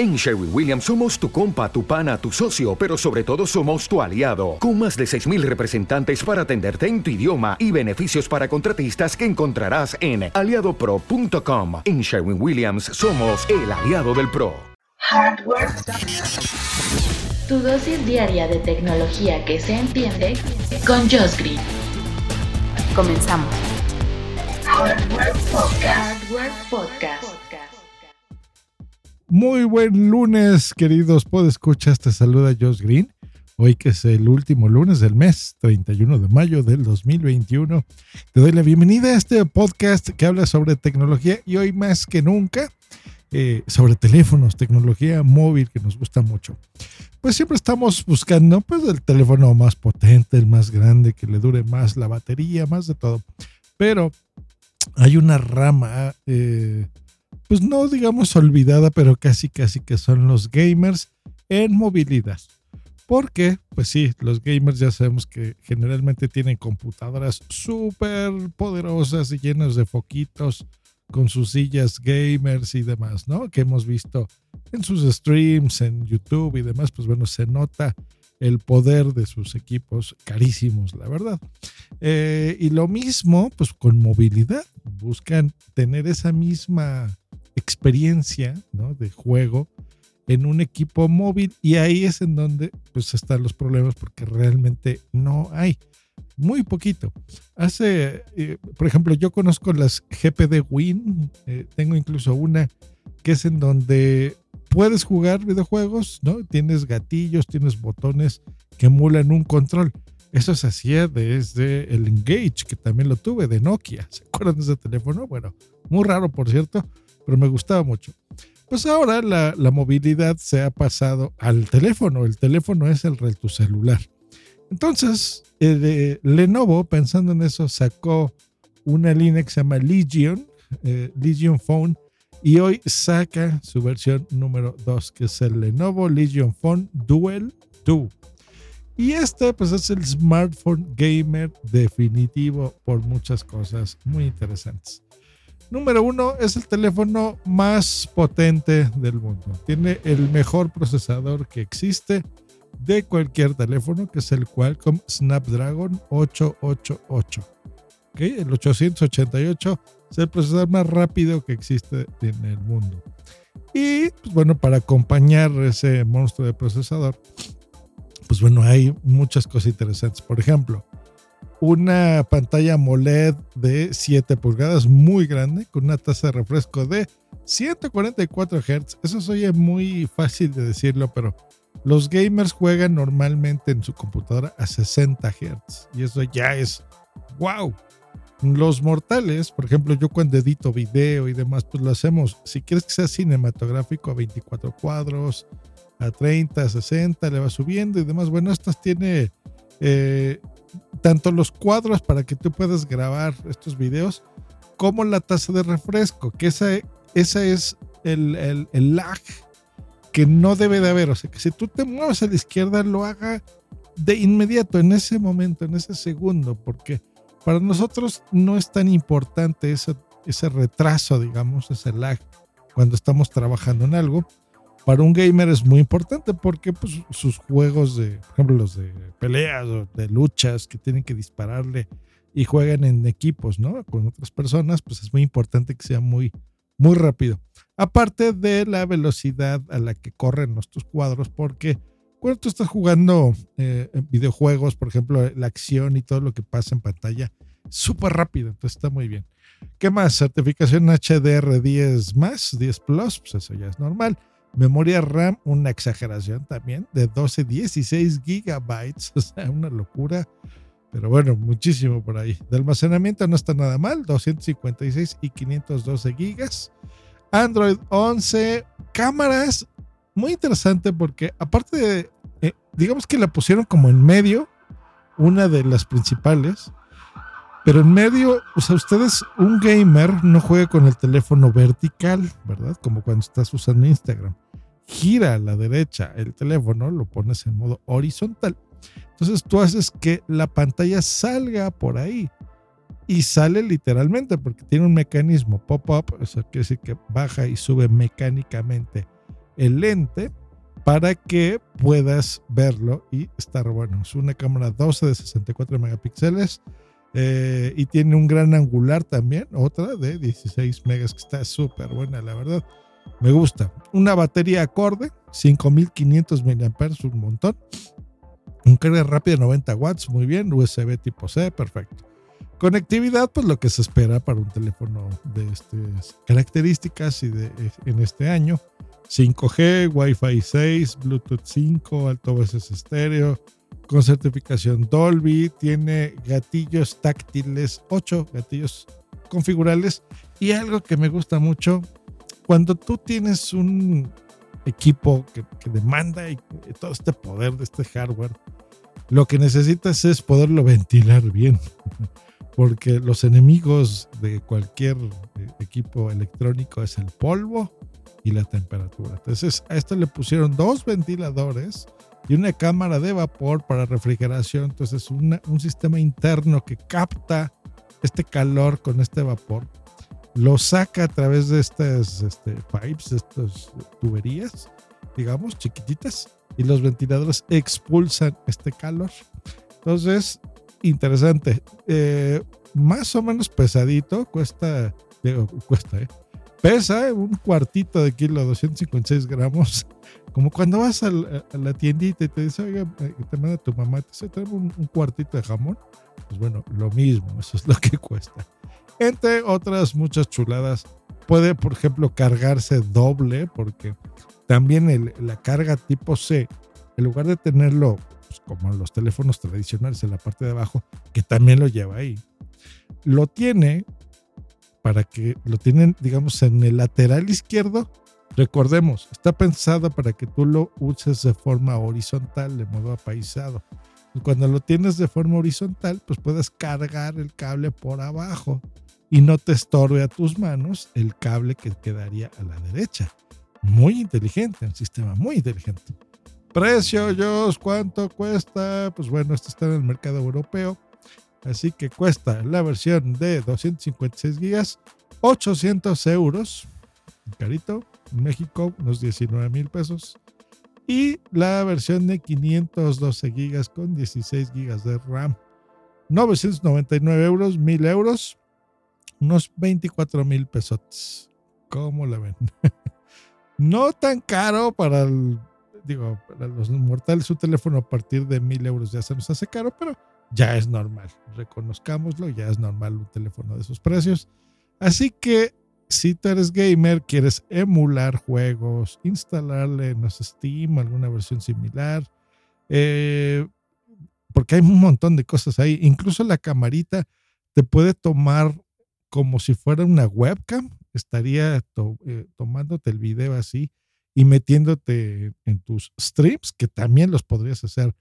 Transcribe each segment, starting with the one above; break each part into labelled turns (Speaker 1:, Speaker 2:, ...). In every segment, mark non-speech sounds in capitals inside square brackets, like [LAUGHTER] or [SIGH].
Speaker 1: En Sherwin Williams somos tu compa, tu pana, tu socio, pero sobre todo somos tu aliado, con más de 6.000 representantes para atenderte en tu idioma y beneficios para contratistas que encontrarás en aliadopro.com. En Sherwin Williams somos el aliado del PRO.
Speaker 2: Hardware. Tu dosis diaria de tecnología que se entiende con Josh Green. Comenzamos. Hardware Podcast. Hardware Podcast.
Speaker 3: Muy buen lunes, queridos podescuchas. Te saluda Josh Green. Hoy que es el último lunes del mes, 31 de mayo del 2021. Te doy la bienvenida a este podcast que habla sobre tecnología y hoy más que nunca eh, sobre teléfonos, tecnología móvil que nos gusta mucho. Pues siempre estamos buscando pues el teléfono más potente, el más grande, que le dure más la batería, más de todo. Pero hay una rama eh, pues no digamos olvidada, pero casi casi que son los gamers en movilidad. Porque, pues sí, los gamers ya sabemos que generalmente tienen computadoras súper poderosas y llenas de foquitos con sus sillas gamers y demás, ¿no? Que hemos visto en sus streams, en YouTube y demás, pues bueno, se nota el poder de sus equipos carísimos, la verdad. Eh, y lo mismo, pues con movilidad, buscan tener esa misma experiencia de juego en un equipo móvil y ahí es en donde pues están los problemas porque realmente no hay muy poquito. Hace, eh, por ejemplo, yo conozco las GPD Win, eh, tengo incluso una que es en donde puedes jugar videojuegos, ¿no? Tienes gatillos, tienes botones que emulan un control. Eso se hacía desde el Engage, que también lo tuve, de Nokia. ¿Se acuerdan de ese teléfono? Bueno, muy raro, por cierto, pero me gustaba mucho. Pues ahora la, movilidad se ha pasado al teléfono. El teléfono es el tu celular. Entonces, eh, Lenovo, pensando en eso, sacó una línea que se llama Legion, eh, Legion Phone, y hoy saca su versión número 2, que es el Lenovo Legion Phone Duel 2. Y este, pues, es el smartphone gamer definitivo por muchas cosas muy interesantes. Número uno, es el teléfono más potente del mundo. Tiene el mejor procesador que existe de cualquier teléfono, que es el Qualcomm Snapdragon 888. El 888 es el procesador más rápido que existe en el mundo. Y pues bueno, para acompañar ese monstruo de procesador, pues bueno, hay muchas cosas interesantes. Por ejemplo, una pantalla AMOLED de 7 pulgadas muy grande con una tasa de refresco de 144 Hz. Eso se oye muy fácil de decirlo, pero los gamers juegan normalmente en su computadora a 60 Hz y eso ya es wow. Los mortales, por ejemplo, yo cuando edito video y demás, pues lo hacemos. Si quieres que sea cinematográfico a 24 cuadros, a 30, a 60, le va subiendo y demás. Bueno, estas tiene eh, tanto los cuadros para que tú puedas grabar estos videos, como la tasa de refresco, que esa, esa es el, el, lag que no debe de haber. O sea, que si tú te mueves a la izquierda, lo haga de inmediato, en ese momento, en ese segundo, porque para nosotros no es tan importante ese, ese retraso, digamos, ese lag cuando estamos trabajando en algo para un gamer es muy importante porque pues, sus juegos de, por ejemplo, los de peleas o de luchas que tienen que dispararle y juegan en equipos, ¿no? Con otras personas, pues es muy importante que sea muy, muy rápido. Aparte de la velocidad a la que corren nuestros cuadros, porque cuando tú estás jugando eh, videojuegos, por ejemplo, la acción y todo lo que pasa en pantalla, súper rápido, entonces está muy bien. ¿Qué más? Certificación HDR10 más, 10 Plus, pues eso ya es normal. Memoria RAM, una exageración también, de 12, 16 gigabytes, [LAUGHS] o sea, una locura. Pero bueno, muchísimo por ahí. De almacenamiento no está nada mal, 256 y 512 gigas. Android 11, cámaras, muy interesante porque aparte de, eh, digamos que la pusieron como en medio, una de las principales, pero en medio, o sea, ustedes, un gamer no juega con el teléfono vertical, ¿verdad? Como cuando estás usando Instagram. Gira a la derecha el teléfono, lo pones en modo horizontal. Entonces tú haces que la pantalla salga por ahí. Y sale literalmente porque tiene un mecanismo pop-up, o sea, quiere decir que baja y sube mecánicamente el lente para que puedas verlo y estar bueno. Es una cámara 12 de 64 megapíxeles eh, y tiene un gran angular también, otra de 16 megas que está súper buena, la verdad. Me gusta. Una batería acorde, 5500 mAh, un montón. Un carga rápida de 90 watts, muy bien. USB tipo C, perfecto. Conectividad, pues lo que se espera para un teléfono de estas características y de, en este año. 5G, Wi-Fi 6, Bluetooth 5, altavoces estéreo, con certificación Dolby, tiene gatillos táctiles, 8 gatillos configurables y algo que me gusta mucho, cuando tú tienes un equipo que, demanda todo este poder de este hardware, lo que necesitas es poderlo ventilar bien, [LAUGHS] porque los enemigos de cualquier eh, equipo electrónico es el polvo y la temperatura. Entonces a esto le pusieron dos ventiladores y una cámara de vapor para refrigeración. Entonces un sistema interno que capta este calor con este vapor lo saca a través de estas este, pipes, estas tuberías, digamos, chiquititas, y los ventiladores expulsan este calor. Entonces, interesante. Eh, más o menos pesadito, cuesta, digo, cuesta, ¿eh? Pesa un cuartito de kilo, 256 gramos. Como cuando vas a la, tiendita y te dice, oiga, eh, te manda tu mamá, te trae un, un cuartito de jamón. Pues bueno, lo mismo, eso es lo que [LAUGHS] cuesta entre otras muchas chuladas. Puede, por ejemplo, cargarse doble, porque también la carga tipo C, en lugar de tenerlo pues, como los teléfonos tradicionales en la parte de abajo, que también lo lleva ahí, lo tiene para que lo tienen, digamos, en el lateral izquierdo. Recordemos, está pensado para que tú lo uses de forma horizontal, de modo apaisado. Y cuando lo tienes de forma horizontal, pues puedes cargar el cable por abajo y no te estorbe a tus manos el cable que quedaría a la derecha. Muy inteligente, un sistema muy inteligente. Precio, Jos, ¿cuánto cuesta? Pues bueno, esto está en el mercado europeo. Así que cuesta la versión de 256 gigas, 800 euros. Carito, en México, unos 19 mil pesos. Y la versión de 512 gigas con 16 gigas de RAM, 999 euros, 1000 euros unos 24 mil pesos. ¿Cómo la ven? [LAUGHS] no tan caro para digo, para los mortales, su teléfono a partir de mil euros ya se nos hace caro, pero ya es normal. Reconozcámoslo, ya es normal un teléfono de esos precios. Así que si tú eres gamer, quieres emular juegos, instalarle, no sé, Steam, alguna versión similar, eh, porque hay un montón de cosas ahí. Incluso la camarita te puede tomar como si fuera una webcam, estaría eh, tomándote el video así y metiéndote en tus streams, que también los podrías hacer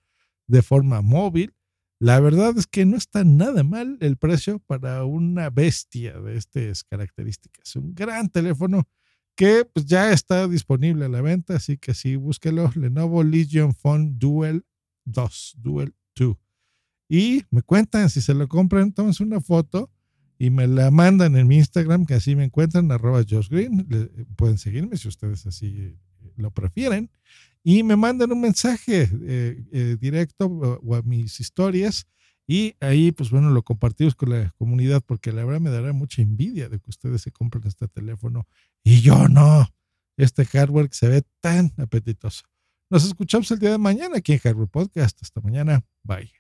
Speaker 3: de forma móvil. La verdad es que no está nada mal el precio para una bestia de estas características. Un gran teléfono que pues, ya está disponible a la venta, así que sí, búsquelo. Lenovo Legion Phone Duel 2, Duel 2. Y me cuentan si se lo compran, tómense una foto y me la mandan en mi Instagram, que así me encuentran, arroba Josh Green. pueden seguirme si ustedes así lo prefieren. Y me mandan un mensaje eh, eh, directo o, a mis historias. Y ahí, pues bueno, lo compartimos con la comunidad, porque la verdad me dará mucha envidia de que ustedes se compren este teléfono y yo no. Este hardware se ve tan apetitoso. Nos escuchamos el día de mañana aquí en Hardware Podcast. Hasta mañana. Bye.